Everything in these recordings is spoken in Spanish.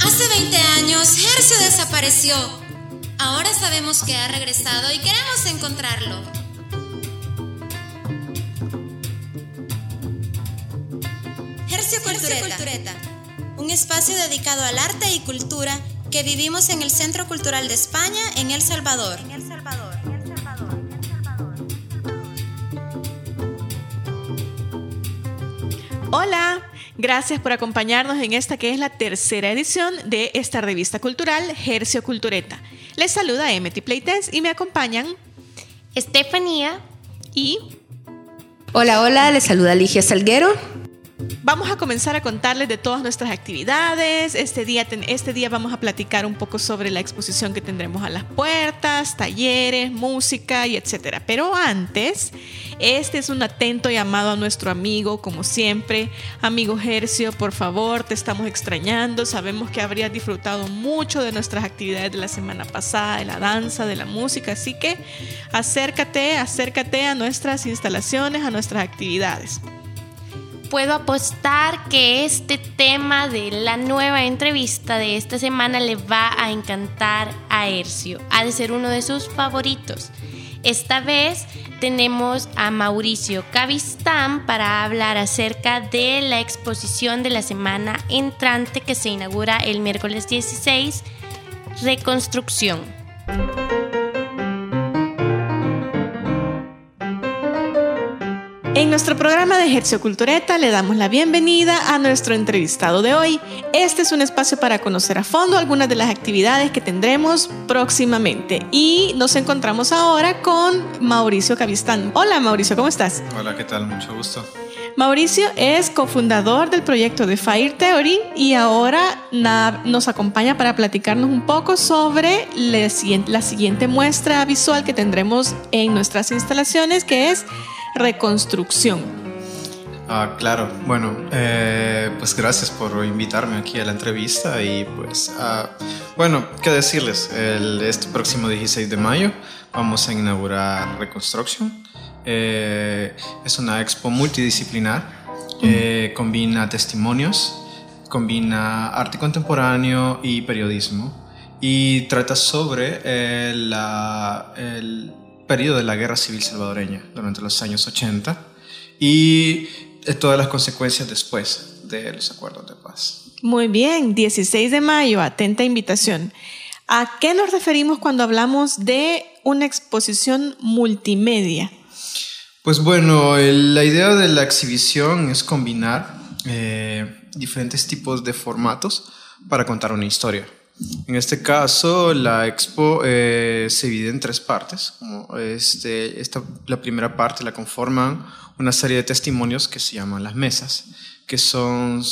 Hace 20 años, Hercio desapareció. Ahora sabemos que ha regresado y queremos encontrarlo. Hercio Cultureta, un espacio dedicado al arte y cultura que vivimos en el Centro Cultural de España en El Salvador. En El Salvador. Gracias por acompañarnos en esta que es la tercera edición de esta revista cultural Hercio Cultureta. Les saluda Emity Playtens y me acompañan Estefanía y Hola, hola, les saluda Ligia Salguero. Vamos a comenzar a contarles de todas nuestras actividades. Este día, este día vamos a platicar un poco sobre la exposición que tendremos a las puertas, talleres, música y etcétera. Pero antes, este es un atento llamado a nuestro amigo, como siempre. Amigo Hercio, por favor, te estamos extrañando. Sabemos que habrías disfrutado mucho de nuestras actividades de la semana pasada, de la danza, de la música. Así que acércate, acércate a nuestras instalaciones, a nuestras actividades puedo apostar que este tema de la nueva entrevista de esta semana le va a encantar a Ercio. Ha de ser uno de sus favoritos. Esta vez tenemos a Mauricio Cavistán para hablar acerca de la exposición de la semana entrante que se inaugura el miércoles 16, Reconstrucción. En nuestro programa de Ejercio Cultureta le damos la bienvenida a nuestro entrevistado de hoy. Este es un espacio para conocer a fondo algunas de las actividades que tendremos próximamente. Y nos encontramos ahora con Mauricio Cavistán. Hola Mauricio, ¿cómo estás? Hola, ¿qué tal? Mucho gusto. Mauricio es cofundador del proyecto de Fire Theory y ahora nos acompaña para platicarnos un poco sobre la siguiente muestra visual que tendremos en nuestras instalaciones, que es reconstrucción. Ah, claro, bueno, eh, pues gracias por invitarme aquí a la entrevista y pues, ah, bueno, ¿qué decirles? El, este próximo 16 de mayo vamos a inaugurar Reconstruction. Eh, es una expo multidisciplinar, eh, combina testimonios, combina arte contemporáneo y periodismo y trata sobre la, el periodo de la Guerra Civil Salvadoreña durante los años 80 y todas las consecuencias después de los acuerdos de paz. Muy bien, 16 de mayo, atenta invitación. ¿A qué nos referimos cuando hablamos de una exposición multimedia? Pues bueno, la idea de la exhibición es combinar eh, diferentes tipos de formatos para contar una historia. En este caso, la expo eh, se divide en tres partes. Este, esta, la primera parte la conforman una serie de testimonios que se llaman las mesas, que son,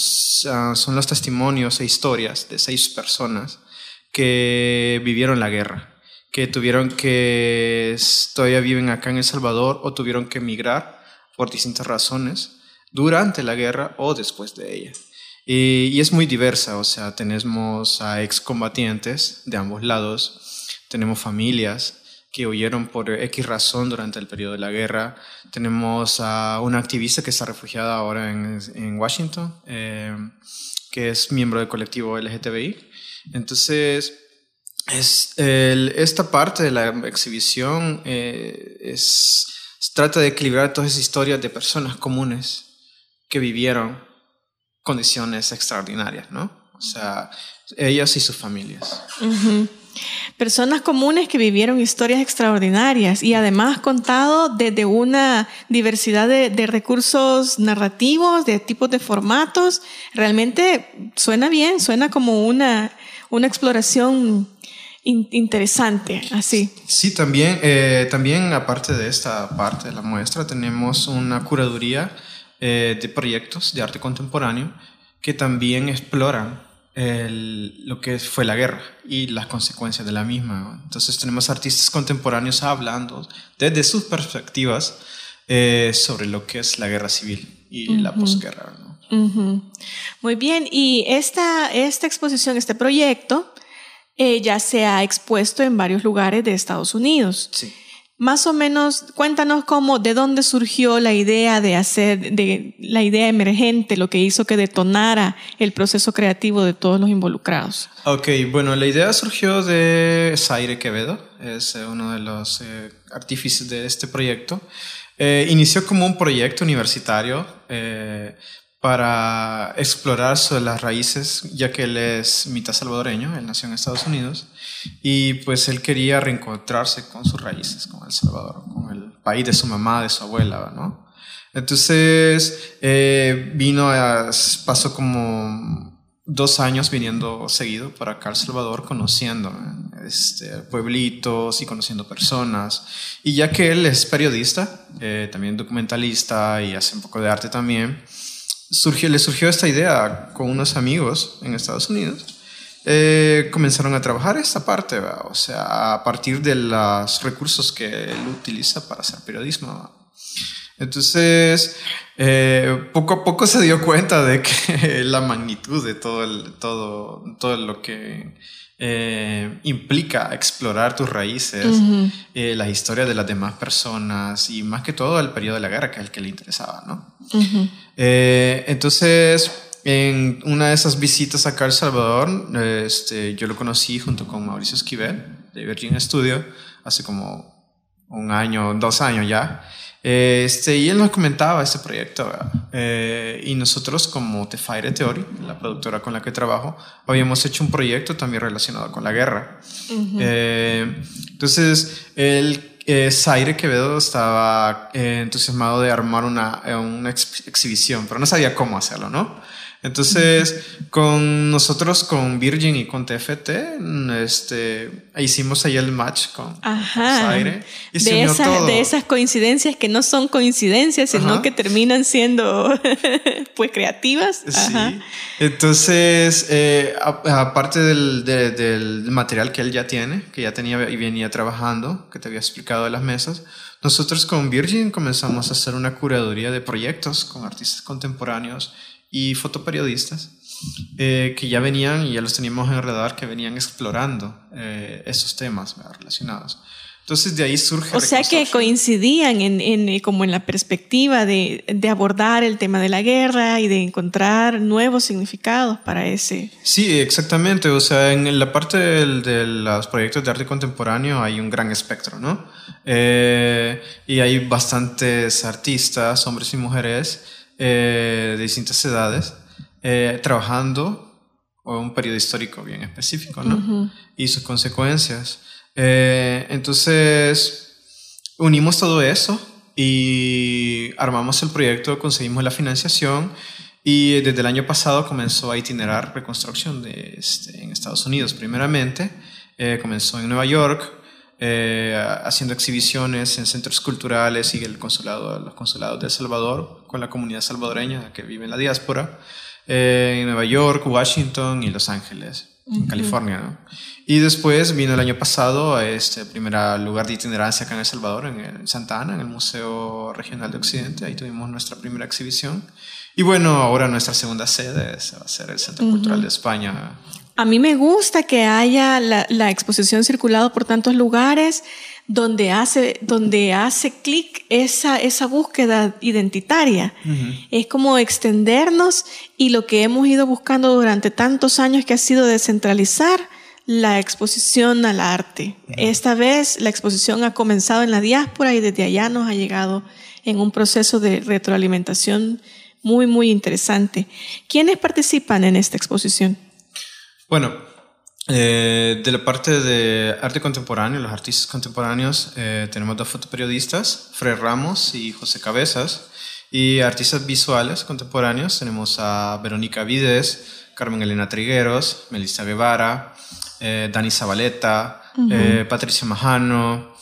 ah, son los testimonios e historias de seis personas que vivieron la guerra, que tuvieron que, todavía viven acá en El Salvador o tuvieron que emigrar por distintas razones durante la guerra o después de ella. Y, es muy diversa, o sea, tenemos a excombatientes de ambos lados, tenemos familias que huyeron por X razón durante el periodo de la guerra, tenemos a una activista que está refugiada ahora en, en Washington, eh, que es miembro del colectivo LGTBI. Entonces, es esta parte de la exhibición eh, es, trata de equilibrar todas esas historias de personas comunes que vivieron condiciones extraordinarias, ¿no? O sea, ellas y sus familias. Personas comunes que vivieron historias extraordinarias y además contado desde una diversidad de, recursos narrativos, de tipos de formatos. Realmente suena bien, suena como una, una exploración interesante, así. Sí, también, eh, también aparte de esta parte de la muestra, tenemos una curaduría eh, de proyectos de arte contemporáneo que también exploran lo que fue la guerra y las consecuencias de la misma. Entonces tenemos artistas contemporáneos hablando desde sus perspectivas eh, sobre lo que es la guerra civil y la posguerra. Muy bien, y esta, esta exposición, este proyecto, eh, ya se ha expuesto en varios lugares de Estados Unidos. Sí. Más o menos, cuéntanos cómo, de dónde surgió la idea de hacer, de la idea emergente, lo que hizo que detonara el proceso creativo de todos los involucrados. Ok, bueno, la idea surgió de Zaire Quevedo, es eh, uno de los eh, artífices de este proyecto. Eh, inició como un proyecto universitario para explorar sobre las raíces, ya que él es mitad salvadoreño, él nació en Estados Unidos, y pues él quería reencontrarse con sus raíces, con El Salvador, con el país de su mamá, de su abuela, ¿no? Entonces eh, vino, a, pasó como dos años viniendo seguido para acá El Salvador, conociendo este, pueblitos y conociendo personas. Y ya que él es periodista, eh, también documentalista y hace un poco de arte también, surgió, le surgió esta idea con unos amigos en Estados Unidos. Eh, comenzaron a trabajar esta parte, o sea, a partir de los recursos que él utiliza para hacer periodismo. Entonces, eh, poco a poco se dio cuenta de que la magnitud de todo, el, todo, todo lo que eh, implica explorar tus raíces, eh, la historia de las demás personas y más que todo el periodo de la guerra, que es el que le interesaba, ¿no? Eh, entonces, en una de esas visitas acá a El Salvador, este, yo lo conocí junto con Mauricio Esquivel de Virgin Studio hace como un año, dos años ya. Este, y él nos comentaba este proyecto eh, y nosotros como The Fire Theory, la productora con la que trabajo, habíamos hecho un proyecto también relacionado con la guerra. Eh, entonces, el eh, Zaire Quevedo estaba entusiasmado de armar una, una exhibición, pero no sabía cómo hacerlo, ¿no? Entonces, con nosotros, con Virgin y con TFT, este, hicimos ahí el match con, Ajá. de, de esas coincidencias que no son coincidencias, sino que terminan siendo pues creativas. Sí. Entonces, eh, aparte del, del, material que él ya tiene, que ya tenía y venía trabajando, que te había explicado de las mesas, nosotros con Virgin comenzamos a hacer una curaduría de proyectos con artistas contemporáneos y fotoperiodistas eh, que ya venían y ya los teníamos en radar, que venían explorando eh, esos temas relacionados. Entonces de ahí surge... O sea que coincidían en, en, eh, como en la perspectiva de, de, abordar el tema de la guerra y de encontrar nuevos significados para ese... Sí, exactamente. O sea, en la parte de los proyectos de arte contemporáneo hay un gran espectro, ¿no? Eh, y hay bastantes artistas, hombres y mujeres, eh, de distintas edades, eh, trabajando un periodo histórico bien específico, ¿no? Y sus consecuencias. Eh, entonces, unimos todo eso y armamos el proyecto, conseguimos la financiación y desde el año pasado comenzó a itinerar reconstrucción de este, en Estados Unidos primeramente. comenzó en Nueva York, eh, haciendo exhibiciones en centros culturales y el consulado, los consulados de El Salvador con la comunidad salvadoreña que vive en la diáspora, eh, en Nueva York, Washington y Los Ángeles, en California. ¿no? Y después vino el año pasado a este primer lugar de itinerancia acá en El Salvador, en, Santa Ana, en el Museo Regional de Occidente. Ahí tuvimos nuestra primera exhibición. Y bueno, ahora nuestra segunda sede va a ser el Centro Cultural de España, a mí me gusta que haya la, exposición circulado por tantos lugares donde hace, donde hace clic esa, esa búsqueda identitaria. Es como extendernos y lo que hemos ido buscando durante tantos años que ha sido descentralizar la exposición al arte. Esta vez la exposición ha comenzado en la diáspora y desde allá nos ha llegado en un proceso de retroalimentación muy, muy interesante. ¿Quiénes participan en esta exposición? Bueno, eh, de la parte de arte contemporáneo, los artistas contemporáneos, eh, tenemos dos fotoperiodistas, Fred Ramos y José Cabezas. Y artistas visuales contemporáneos tenemos a Verónica Vides, Carmen Elena Trigueros, Melissa Guevara, eh, Dani Zabaleta, Patricia Majano,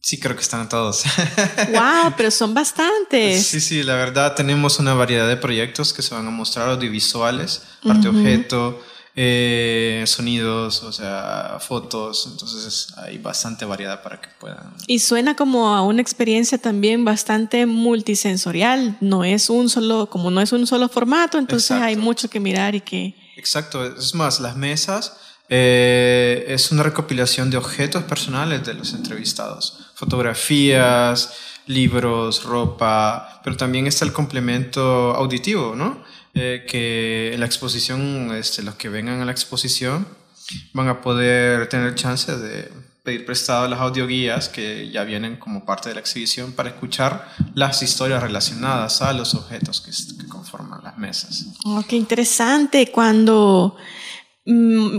Sí, creo que están todos. ¡Wow! Pero son bastantes. Sí, sí, la verdad tenemos una variedad de proyectos que se van a mostrar audiovisuales, arte objeto, eh, sonidos, o sea, fotos. Entonces hay bastante variedad para que puedan. Y suena como a una experiencia también bastante multisensorial. No es un solo, como no es un solo formato, entonces hay mucho que mirar y que. Exacto. Es más, las mesas eh, es una recopilación de objetos personales de los entrevistados, fotografías, libros, ropa, pero también está el complemento auditivo, ¿no? Eh, que en la exposición, este, los que vengan a la exposición van a poder tener chance de pedir prestado las audioguías que ya vienen como parte de la exhibición para escuchar las historias relacionadas a los objetos que, que conforman las mesas. Oh, qué interesante. Cuando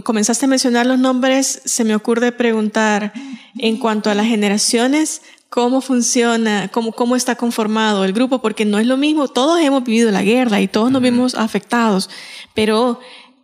comenzaste a mencionar los nombres, se me ocurre preguntar en cuanto a las generaciones, cómo funciona, cómo, cómo está conformado el grupo, porque no es lo mismo, todos hemos vivido la guerra y todos nos vimos afectados, pero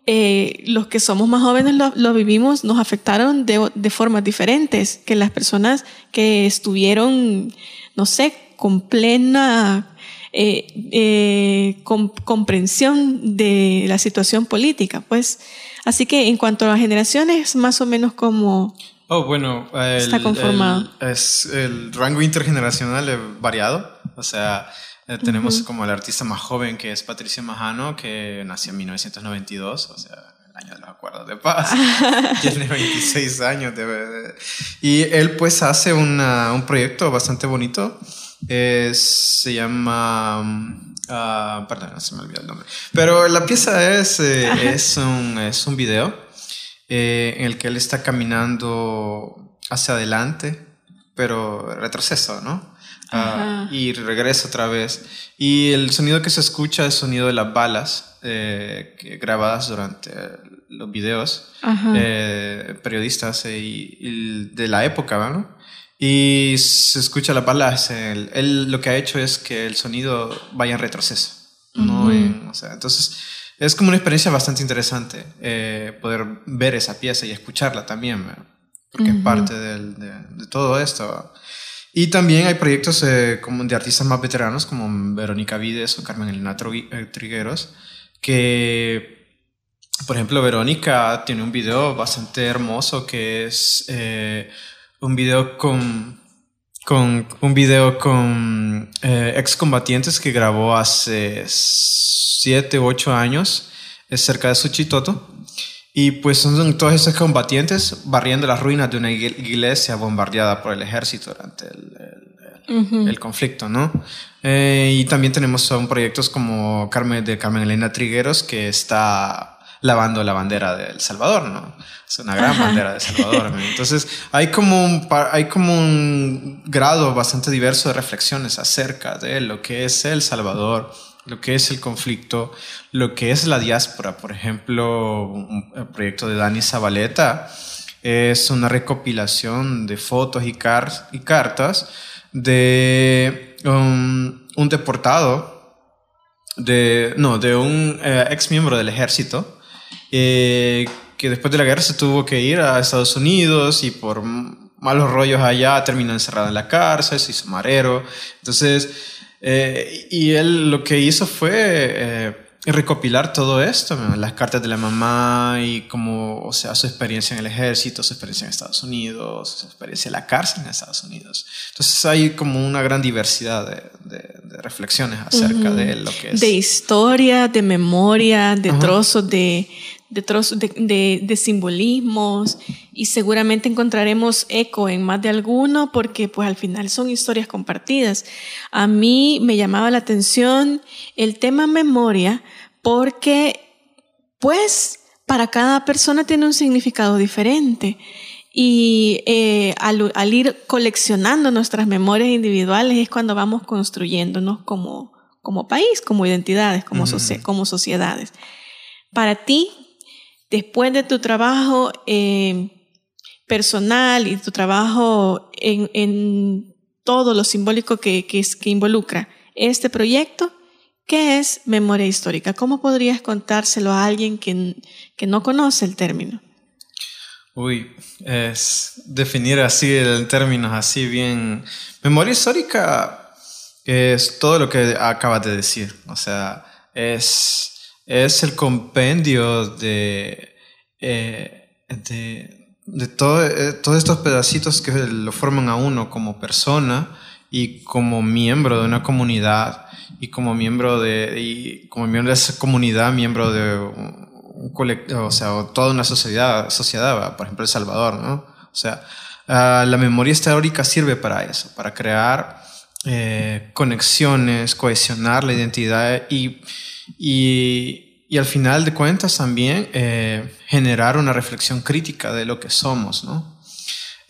eh, los que somos más jóvenes lo, vivimos, nos afectaron de, de, formas diferentes que las personas que estuvieron, no sé, con plena eh, eh, comprensión de la situación política. Pues, así que en cuanto a generaciones, más o menos como Oh, bueno, el, está conformado. es, el rango intergeneracional es variado. O sea, eh, tenemos como el artista más joven que es Patricia Majano, que nació en 1992, o sea, el año de los acuerdos de paz. Tiene 26 años. De, y él pues hace una, un proyecto bastante bonito. Se llama... Uh, perdón, se me olvidó el nombre. Pero la pieza es, eh, es, un, es un video eh, en el que él está caminando hacia adelante, pero retroceso, ¿no? Uh, y regresa otra vez. Y el sonido que se escucha es el sonido de las balas eh, grabadas durante los videos periodistas y, y, de la época, ¿no? Y se escucha las balas. Él, él, lo que ha hecho es que el sonido vaya en retroceso. ¿no? En, o sea, entonces es como una experiencia bastante interesante eh, poder ver esa pieza y escucharla también, porque es parte del, de, de, todo esto. Y también hay proyectos eh, como de artistas más veteranos como Verónica Vides o Carmen Elena eh, Trigueros, que, por ejemplo, Verónica tiene un video bastante hermoso que es eh, un video con con un video con eh, excombatientes que grabó hace siete u ocho años es cerca de Suchitoto. Y pues son todos esos combatientes barriendo las ruinas de una iglesia bombardeada por el ejército durante el, el, uh -huh. el conflicto, ¿no? Eh, y también tenemos son proyectos como Carmen, de Carmen Elena Trigueros, que está lavando la bandera de El Salvador, ¿no? Es una gran Ajá. bandera de El Salvador. ¿no? Entonces, hay como, un, hay como un grado bastante diverso de reflexiones acerca de lo que es El Salvador, lo que es el conflicto, lo que es la diáspora. Por ejemplo, un proyecto de Dani Zabaleta es una recopilación de fotos y, car y cartas de um, un deportado, de, no, de un eh, ex miembro del ejército, eh, que después de la guerra se tuvo que ir a Estados Unidos y por malos rollos allá terminó encerrado en la cárcel, se hizo marero. Entonces, eh, y él lo que hizo fue eh, recopilar todo esto, las cartas de la mamá y como, o sea, su experiencia en el ejército, su experiencia en Estados Unidos, su experiencia en la cárcel en Estados Unidos. Entonces hay como una gran diversidad de, de, de reflexiones acerca uh -huh. de lo que es. De historia, de memoria, de uh -huh. trozos de de, trozos de, de, de, simbolismos y seguramente encontraremos eco en más de alguno porque pues al final son historias compartidas. A mí me llamaba la atención el tema memoria porque pues para cada persona tiene un significado diferente y eh, al, al, ir coleccionando nuestras memorias individuales es cuando vamos construyéndonos como, como país, como identidades, como, uh -huh. como sociedades. Para ti, después de tu trabajo eh, personal y tu trabajo en, en, todo lo simbólico que, que, involucra este proyecto, ¿qué es memoria histórica? ¿Cómo podrías contárselo a alguien que, que no conoce el término? Uy, es definir así el término así bien. Memoria histórica es todo lo que acabas de decir. O sea, es es el compendio de, eh, de, de eh, todos estos pedacitos que lo forman a uno como persona y como miembro de una comunidad y como miembro de, y como miembro de esa comunidad, miembro de un o sea, toda una sociedad, sociedad, por ejemplo El Salvador, ¿no? O sea, ah, la memoria histórica sirve para eso, para crear eh, conexiones, cohesionar la identidad y, y, al final de cuentas también eh, generar una reflexión crítica de lo que somos, ¿no?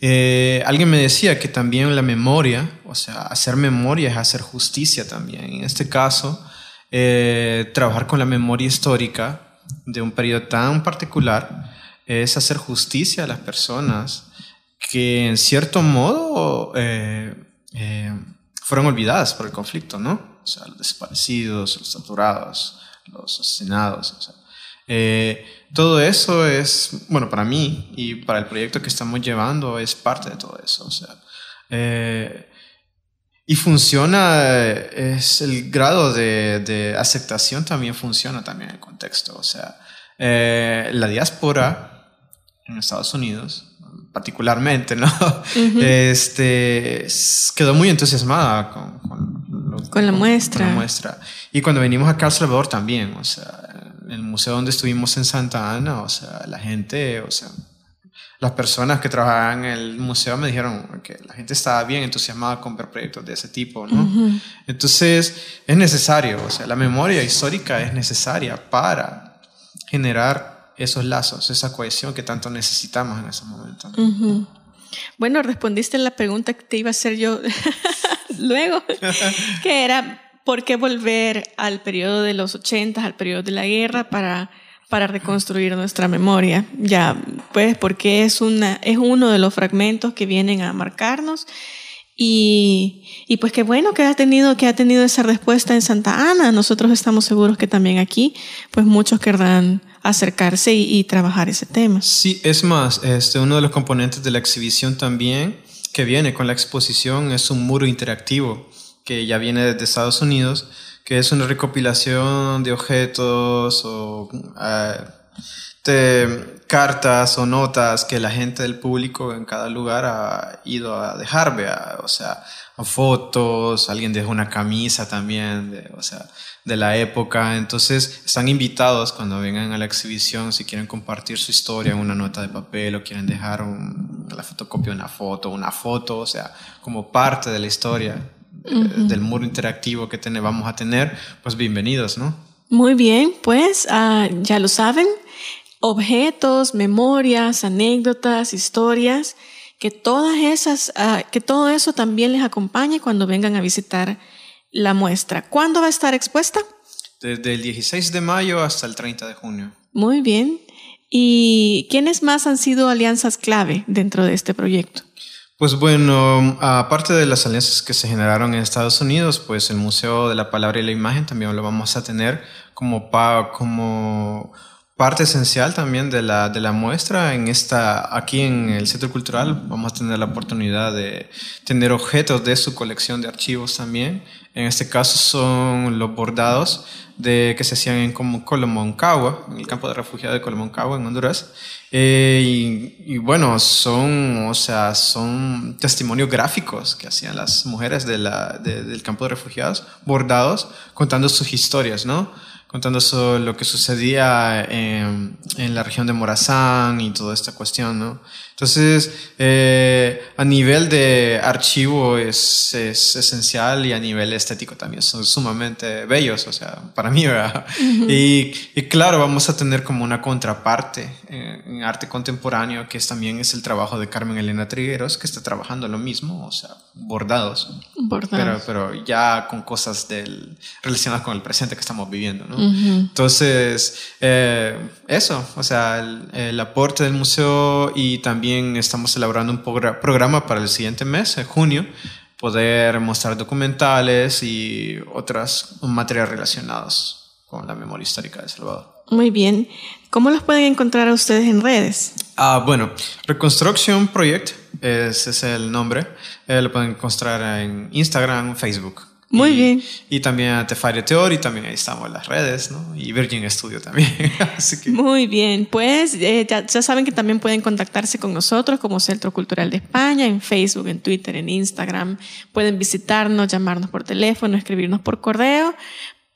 Eh, alguien me decía que también la memoria, o sea, hacer memoria es hacer justicia también. En este caso, eh, trabajar con la memoria histórica de un periodo tan particular es hacer justicia a las personas que en cierto modo eh, fueron olvidadas por el conflicto, ¿no? O sea, los desaparecidos, los torturados, los asesinados. O sea, eh, todo eso es, bueno, para mí y para el proyecto que estamos llevando es parte de todo eso. O sea, eh, y funciona, es el grado de, de, aceptación también funciona también en el contexto. O sea, eh, la diáspora en Estados Unidos, particularmente, ¿no? Uh -huh. Este, quedó muy entusiasmada con, con, con la muestra. Con la muestra. Y cuando venimos acá a Salvador también, o sea, en el museo donde estuvimos en Santa Ana, o sea, la gente, o sea, las personas que trabajaban en el museo me dijeron que la gente estaba bien entusiasmada con ver proyectos de ese tipo, ¿no? Uh -huh. Entonces, es necesario, o sea, la memoria histórica es necesaria para generar esos lazos, esa cohesión que tanto necesitamos en ese momento. Uh -huh. Bueno, respondiste la pregunta que te iba a hacer yo luego, que era, ¿por qué volver al periodo de los 80, al periodo de la guerra para para reconstruir nuestra memoria. Ya, pues, porque es, una, es uno de los fragmentos que vienen a marcarnos. Y, y pues qué bueno que ha, tenido, que ha tenido esa respuesta en Santa Ana. Nosotros estamos seguros que también aquí, pues muchos querrán acercarse y, y trabajar ese tema. Sí, es más, este, uno de los componentes de la exhibición también que viene con la exposición es un muro interactivo que ya viene desde Estados Unidos que es una recopilación de objetos o uh, de cartas o notas que la gente del público en cada lugar ha ido a dejar, vea, o sea, fotos, alguien dejó una camisa también, de, o sea, de la época. Entonces, están invitados cuando vengan a la exhibición, si quieren compartir su historia en una nota de papel o quieren dejar un, la fotocopia de una foto, una foto, o sea, como parte de la historia Uh -huh. del muro interactivo que ten, vamos a tener, pues bienvenidos, ¿no? Muy bien, pues uh, ya lo saben, objetos, memorias, anécdotas, historias, que todas esas, uh, que todo eso también les acompañe cuando vengan a visitar la muestra. ¿Cuándo va a estar expuesta? Desde el 16 de mayo hasta el 30 de junio. Muy bien. ¿Y quiénes más han sido alianzas clave dentro de este proyecto? Pues bueno, aparte de las alianzas que se generaron en Estados Unidos, pues el Museo de la Palabra y la Imagen también lo vamos a tener como, pa, como parte esencial también de la, de la muestra. En esta, aquí en el Centro Cultural vamos a tener la oportunidad de tener objetos de su colección de archivos también. En este caso son los bordados de, que se hacían en Colomoncagua, en el campo de refugiados de Colomoncagua, en Honduras. Eh, y, bueno, son, o sea, son testimonios gráficos que hacían las mujeres de la, de, del campo de refugiados, bordados, contando sus historias, ¿no? Contando sobre lo que sucedía en, en, la región de Morazán y toda esta cuestión, ¿no? Entonces, eh, a nivel de archivo es, es, esencial y a nivel estético también son sumamente bellos, o sea, para mí, ¿verdad? Uh -huh. y, y, claro, vamos a tener como una contraparte en, en, arte contemporáneo, que es, también es el trabajo de Carmen Elena Trigueros, que está trabajando lo mismo, o sea, bordados. Bordados. Pero, pero ya con cosas del, relacionadas con el presente que estamos viviendo, ¿no? Uh -huh. Entonces, eh, eso, o sea, el, el aporte del museo y también estamos elaborando un programa para el siguiente mes, en junio, poder mostrar documentales y otras materias relacionados con la memoria histórica de El Salvador. Muy bien. ¿Cómo los pueden encontrar a ustedes en redes? Ah, bueno, Reconstruction Project, ese es el nombre. Eh, lo pueden encontrar en Instagram, Facebook. Muy y, bien. Y también a Tefario Theory, también ahí estamos en las redes, ¿no? Y Virgin Studio también. Así que... Muy bien, pues eh, ya, ya, saben que también pueden contactarse con nosotros como Centro Cultural de España, en Facebook, en Twitter, en Instagram. Pueden visitarnos, llamarnos por teléfono, escribirnos por correo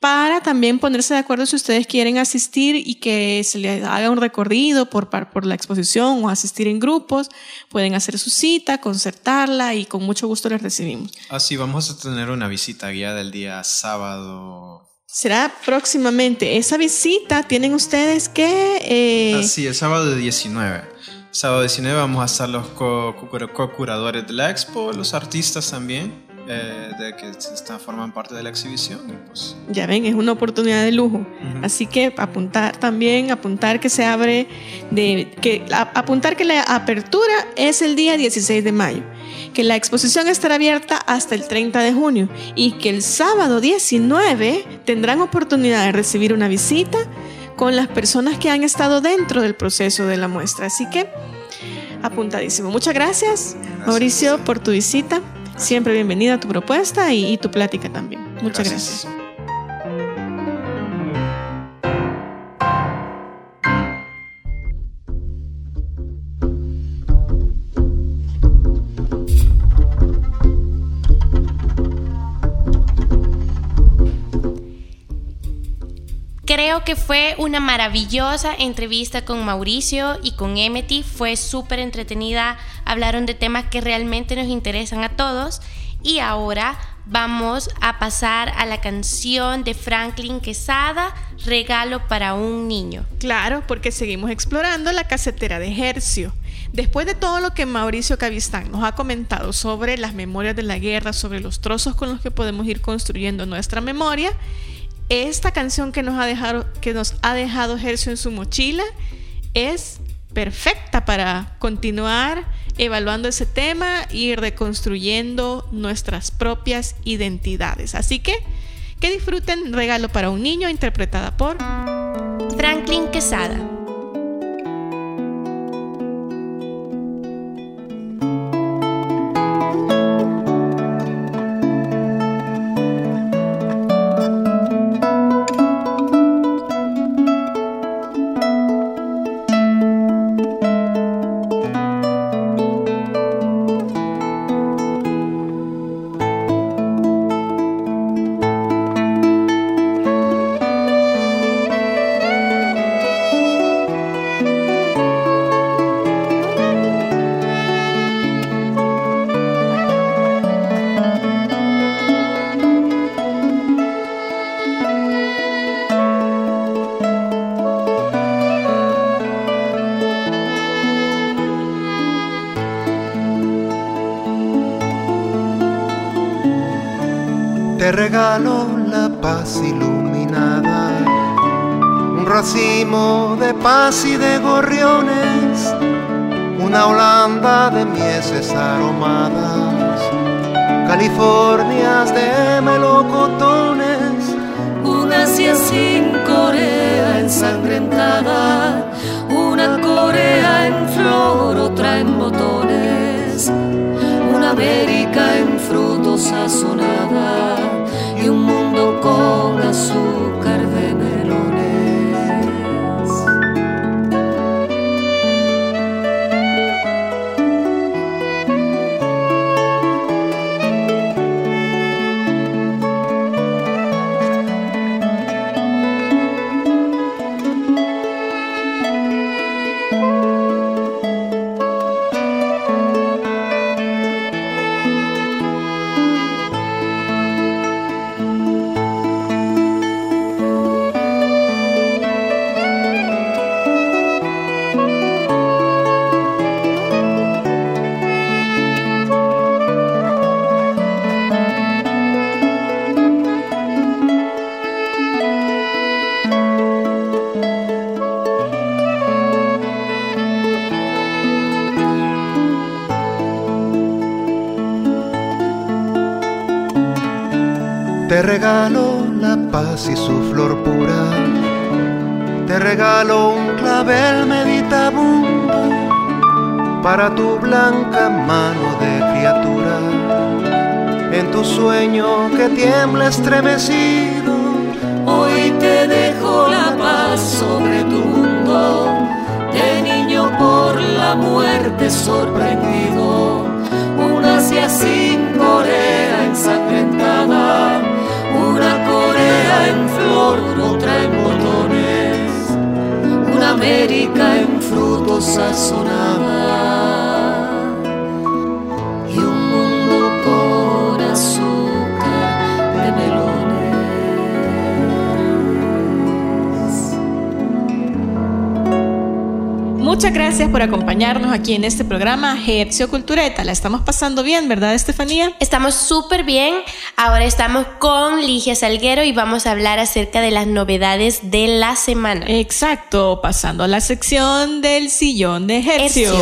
para también ponerse de acuerdo si ustedes quieren asistir y que se les haga un recorrido por, por la exposición o asistir en grupos. Pueden hacer su cita, concertarla y con mucho gusto les recibimos. Así vamos a tener una visita guiada el día sábado. Será próximamente. Esa visita tienen ustedes que... Eh... Así, el sábado 19. Sábado 19 vamos a estar los co-curadores de la expo, los artistas también. Eh, de que están, forman parte de la exhibición. Pues. Ya ven, es una oportunidad de lujo. Así que apuntar también, apuntar que se abre, de, que, apuntar que la apertura es el día 16 de mayo, que la exposición estará abierta hasta el 30 de junio y que el sábado 19 tendrán oportunidad de recibir una visita con las personas que han estado dentro del proceso de la muestra. Así que apuntadísimo. Muchas gracias, Mauricio, por tu visita. Siempre bienvenida tu propuesta y, tu plática también. Muchas gracias. Creo que fue una maravillosa entrevista con Mauricio y con Emety. Fue súper entretenida. Hablaron de temas que realmente nos interesan a todos. Y ahora vamos a pasar a la canción de Franklin Quesada, Regalo para un niño. Claro, porque seguimos explorando la casetera de Hercio. Después de todo lo que Mauricio Cavistán nos ha comentado sobre las memorias de la guerra, sobre los trozos con los que podemos ir construyendo nuestra memoria, esta canción que nos ha dejado, que nos ha dejado en su mochila es perfecta para continuar evaluando ese tema y reconstruyendo nuestras propias identidades. Así que que disfruten Regalo para un niño interpretada por Franklin Quesada. Racimo de paz y de gorriones, una Holanda de mieses aromadas, Californias de melocotones, una Asia sin Corea ensangrentada, una Corea en flor, otra en botones, una América en frutos sazonada y un mundo con azúcar blanca mano de criatura. En tu sueño que tiembla estremecido, hoy te dejo la paz sobre tu mundo. De niño por la muerte sorprendido, una sin Corea ensangrentada, una Corea en flor, otra en botones, una América en frutos sazonada. Muchas gracias por acompañarnos aquí en este programa Hercio Cultureta. La estamos pasando bien, ¿verdad, Estefanía? Estamos súper bien. Ahora estamos con Ligia Salguero y vamos a hablar acerca de las novedades de la semana. Exacto, pasando a la sección del sillón de. Hercio.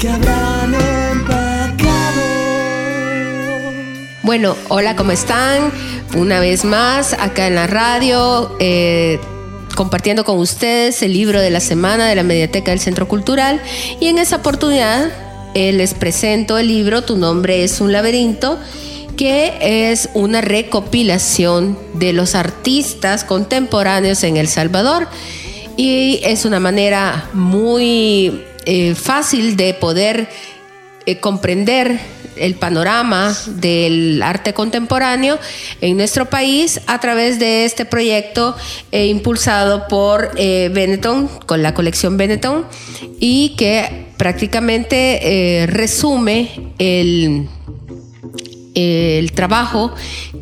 Que habrán empacado. Bueno, hola, ¿cómo están? Una vez más, acá en la radio, eh, compartiendo con ustedes el libro de la semana de la Mediateca del Centro Cultural. Y en esa oportunidad eh, les presento el libro Tu nombre es un laberinto, que es una recopilación de los artistas contemporáneos en El Salvador. Y es una manera muy eh, fácil de poder eh, comprender el panorama del arte contemporáneo en nuestro país a través de este proyecto eh, impulsado por eh, Benetton, con la colección Benetton, y que prácticamente resume el, el trabajo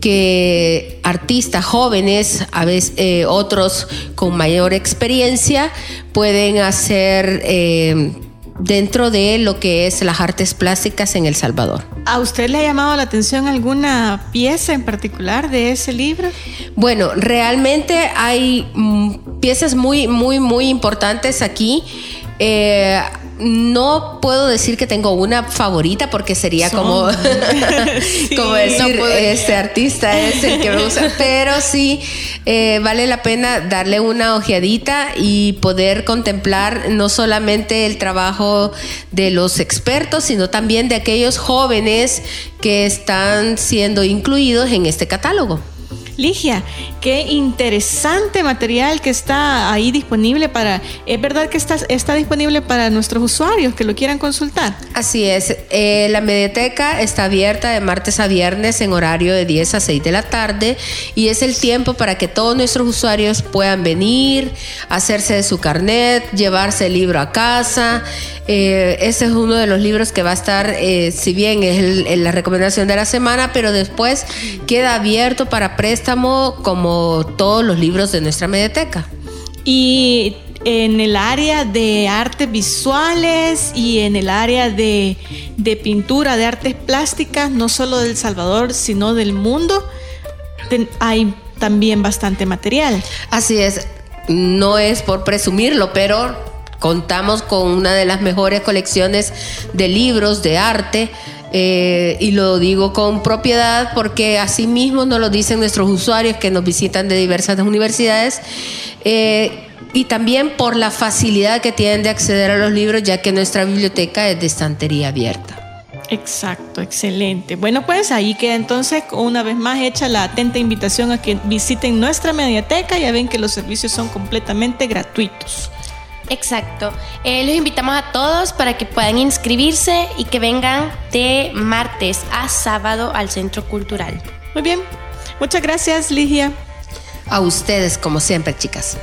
que artistas jóvenes, a veces eh, otros con mayor experiencia, pueden hacer eh, dentro de lo que es las artes plásticas en El Salvador. ¿A usted le ha llamado la atención alguna pieza en particular de ese libro? Bueno, realmente hay mm, piezas muy, muy, muy importantes aquí. Eh, no puedo decir que tengo una favorita porque sería Son. como, Sí, como no decir este artista es el que me gusta, pero sí eh, vale la pena darle una ojeadita y poder contemplar no solamente el trabajo de los expertos, sino también de aquellos jóvenes que están siendo incluidos en este catálogo. Ligia, qué interesante material que está ahí disponible para... Es verdad que está, está disponible para nuestros usuarios que lo quieran consultar. Así es, eh, la mediateca está abierta de martes a viernes en horario de 10 a 6 de la tarde y es el tiempo para que todos nuestros usuarios puedan venir, hacerse de su carnet, llevarse el libro a casa. Eh, ese es uno de los libros que va a estar, eh, si bien es el- el- la recomendación de la semana, pero después queda abierto para préstamo como todos los libros de nuestra mediateca. Y en el área de artes visuales y en el área de, de pintura, de artes plásticas, no solo del Salvador, sino del mundo, ten- hay también bastante material. Así es, no es por presumirlo, pero contamos con una de las mejores colecciones de libros de arte. eh, y lo digo con propiedad porque así mismo nos lo dicen nuestros usuarios que nos visitan de diversas universidades eh, y también por la facilidad que tienen de acceder a los libros ya que nuestra biblioteca es de estantería abierta. Exacto, excelente. Bueno, pues ahí queda entonces una vez más hecha la atenta invitación a que visiten nuestra mediateca. Ya ven que los servicios son completamente gratuitos. Exacto. Eh, los invitamos a todos para que puedan inscribirse y que vengan de martes a sábado al Centro Cultural. Muy bien. Muchas gracias, Ligia. A ustedes, como siempre, chicas.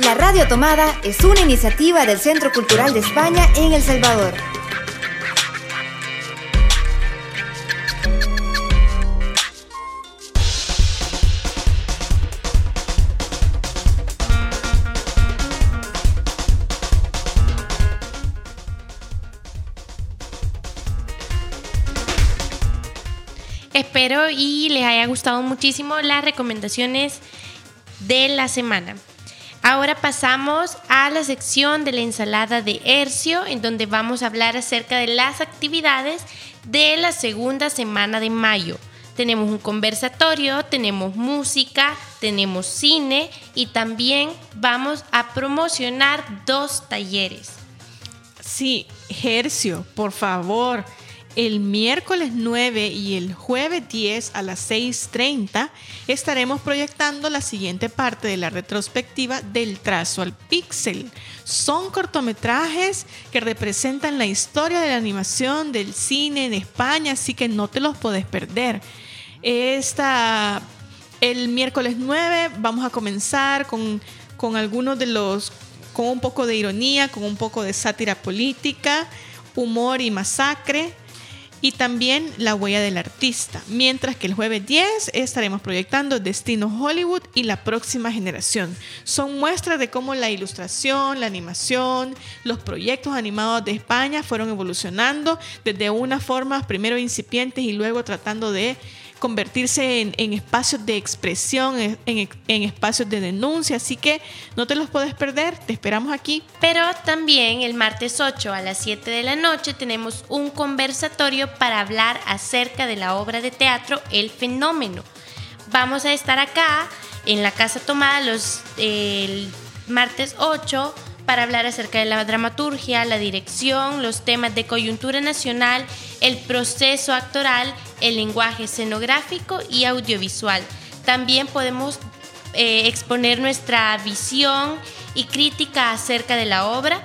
La Radio Tomada es una iniciativa del Centro Cultural de España en El Salvador. Espero y les haya gustado muchísimo las recomendaciones de la semana. Ahora pasamos a la sección de la ensalada de Hercio, en donde vamos a hablar acerca de las actividades de la segunda semana de mayo. Tenemos un conversatorio, tenemos música, tenemos cine y también vamos a promocionar dos talleres. Sí, Hercio, por favor. El miércoles 9 y el jueves 10 a las 6.30 estaremos proyectando la siguiente parte de la retrospectiva del trazo al píxel. Son cortometrajes que representan la historia de la animación del cine en España, así que no te los puedes perder. Esta, el miércoles 9 vamos a comenzar con, con algunos de los, con un poco de ironía, con un poco de sátira política, humor y masacre y también La huella del artista, mientras que el jueves 10 estaremos proyectando Destino Hollywood y La próxima generación. Son muestras de cómo la ilustración, la animación, los proyectos animados de España fueron evolucionando desde unas formas primero incipientes y luego tratando de convertirse en, espacios de expresión, en, espacios de denuncia, así que no te los puedes perder, te esperamos aquí. Pero también el martes 8 a las 7 de la noche tenemos un conversatorio para hablar acerca de la obra de teatro El Fenómeno. Vamos a estar acá en la Casa Tomada los, el martes 8 para hablar acerca de la dramaturgia, la dirección, los temas de coyuntura nacional, el proceso actoral, el lenguaje escenográfico y audiovisual. También podemos eh, exponer nuestra visión y crítica acerca de la obra.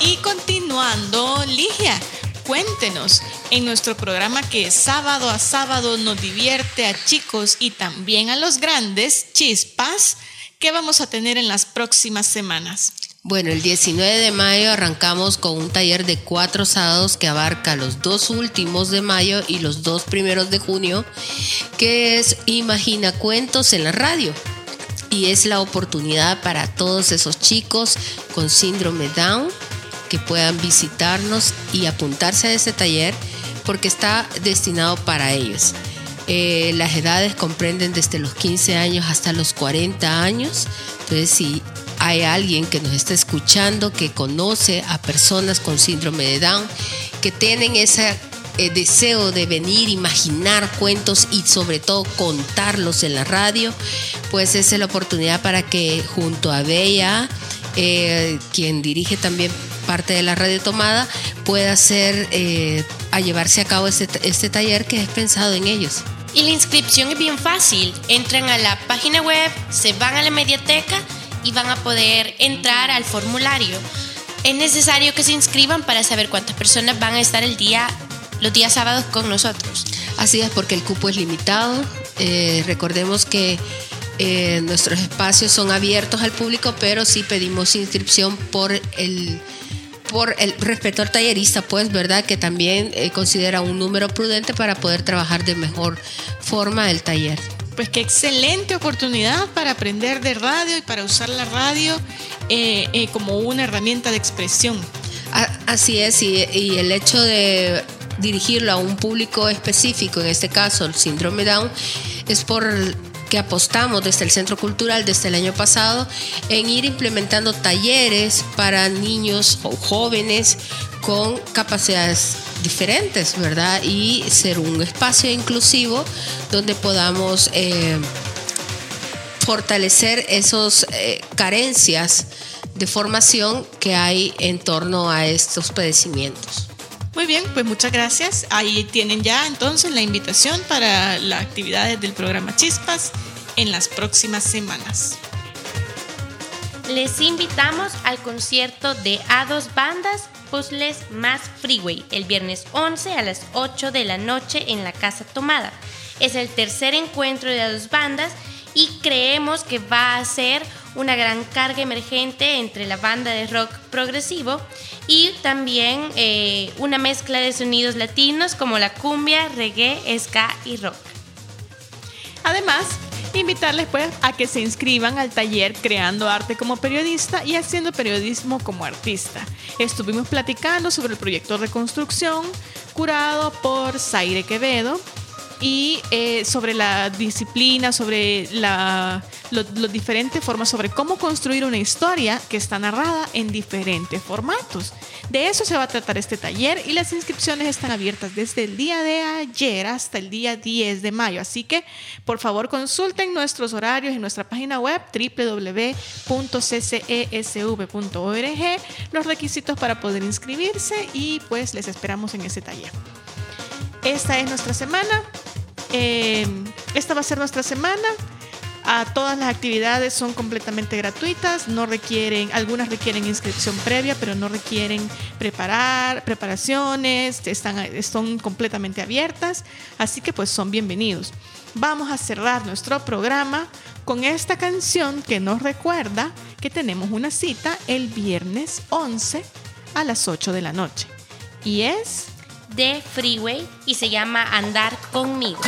Y continuando, Ligia, cuéntenos, en nuestro programa que sábado a sábado nos divierte a chicos y también a los grandes, chispas, ¿qué vamos a tener en las próximas semanas? Bueno, el 19 de mayo arrancamos con un taller de cuatro sábados que abarca los dos últimos de mayo y los dos primeros de junio, que es Imagina Cuentos en la radio. Y es la oportunidad para todos esos chicos con síndrome Down que puedan visitarnos y apuntarse a ese taller porque está destinado para ellos. Eh, las edades comprenden desde los 15 años hasta los 40 años. Entonces, si hay alguien que nos está escuchando, que conoce a personas con síndrome de Down, que tienen ese eh, deseo de venir, imaginar cuentos y sobre todo contarlos en la radio, pues esa es la oportunidad para que junto a Bella, eh, quien dirige también parte de la radio tomada, pueda ser a llevarse a cabo este, este taller que es pensado en ellos. Y la inscripción es bien fácil. Entran a la página web, se van a la mediateca y van a poder entrar al formulario. Es necesario que se inscriban para saber cuántas personas van a estar el día, los días sábados con nosotros. Así es, porque el cupo es limitado. Eh, recordemos que eh, nuestros espacios son abiertos al público, pero sí pedimos inscripción por el por el respeto al tallerista, pues, ¿verdad? Que también eh, considera un número prudente para poder trabajar de mejor forma el taller. Pues qué excelente oportunidad para aprender de radio y para usar la radio eh, como una herramienta de expresión. Así es, y, y el hecho de dirigirlo a un público específico, en este caso el síndrome Down, es por que apostamos desde el Centro Cultural desde el año pasado en ir implementando talleres para niños o jóvenes con capacidades diferentes, ¿verdad? Y ser un espacio inclusivo donde podamos eh, fortalecer esas eh, carencias de formación que hay en torno a estos padecimientos. Muy bien, pues muchas gracias. Ahí tienen ya entonces la invitación para las actividades del programa Chispas en las próximas semanas. Les invitamos al concierto de A2 Bandas Puzzles más Freeway el viernes 11 a las 8 de la noche en la Casa Tomada. Es el tercer encuentro de A2 Bandas y creemos que va a ser una gran carga emergente entre la banda de rock progresivo y también eh, una mezcla de sonidos latinos como la cumbia, reggae, ska y rock. Además, Invitarles pues a que se inscriban al taller Creando Arte como Periodista y Haciendo Periodismo como Artista. Estuvimos platicando sobre el proyecto Reconstrucción curado por Zaire Quevedo y eh, sobre la disciplina, sobre las diferentes formas, sobre cómo construir una historia que está narrada en diferentes formatos. De eso se va a tratar este taller y las inscripciones están abiertas desde el día de ayer hasta el día 10 de mayo. Así que por favor consulten nuestros horarios en nuestra página web www.ccesv.org, los requisitos para poder inscribirse y pues les esperamos en ese taller. Esta es nuestra semana. Eh, esta va a ser nuestra semana. Todas las actividades son completamente gratuitas, no requieren, algunas requieren inscripción previa, pero no requieren preparar, preparaciones, están, son completamente abiertas, así que pues son bienvenidos. Vamos a cerrar nuestro programa con esta canción que nos recuerda que tenemos una cita el viernes 11 a las 8 de la noche. Y es de Freeway y se llama Andar conmigo.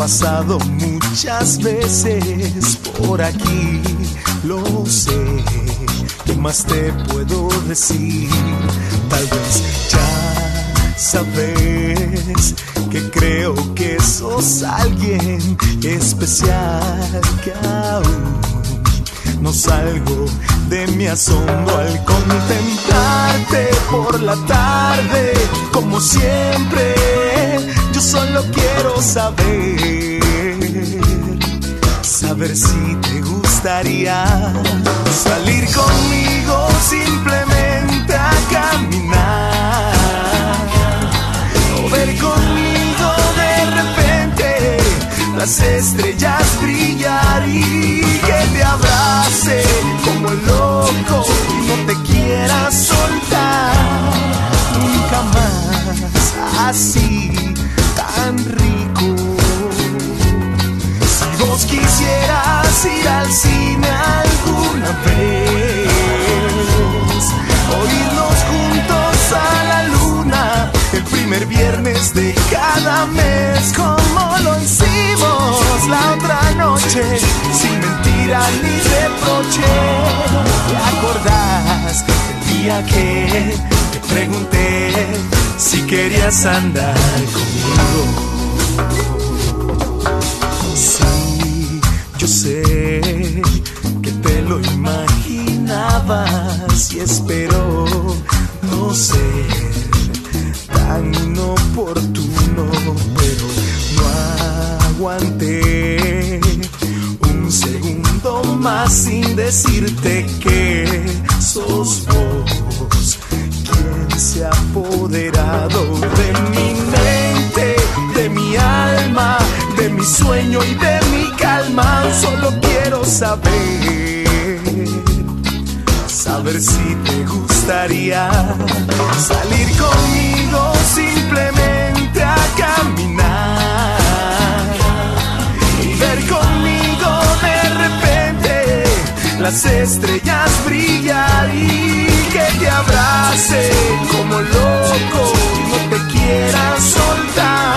Pasado muchas veces por aquí, lo sé. ¿Qué más te puedo decir? Tal vez ya sabes que creo que sos alguien especial que aún no salgo de mi asombro al contemplarte por la tarde, como siempre solo quiero saber, saber si te gustaría salir conmigo simplemente a caminar. O ver conmigo de repente las estrellas brillar y que te abrace cada mes, como lo hicimos la otra noche, sin mentira ni reproche. ¿Te acordás el día que te pregunté? si querías andar conmigo. Sí, yo sé que te lo imaginabas y espero no ser tan inoportuno, pero no aguanté un segundo más sin decirte que sos vos se ha apoderado de mi mente, de mi alma, de mi sueño y de mi calma. Solo quiero saber, saber si te gustaría salir conmigo simplemente a caminar y ver conmigo de repente las estrellas brillar y que te abrace como loco y no te quiera soltar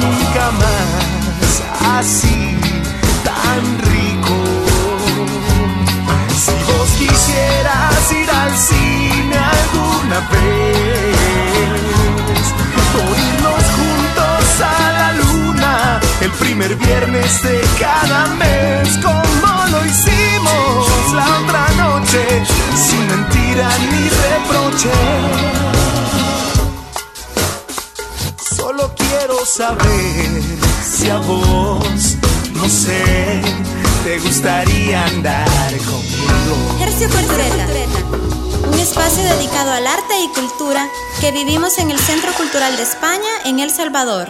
nunca más. Así tan al alguna vez o irnos juntos a la luna el primer viernes de cada mes como lo hicimos la otra noche sin mentira ni reproche. Solo quiero saber si a vos, no sé, te gustaría andar conmigo. Hercio Cultureta, un espacio dedicado al arte y cultura que vivimos en el Centro Cultural de España en El Salvador.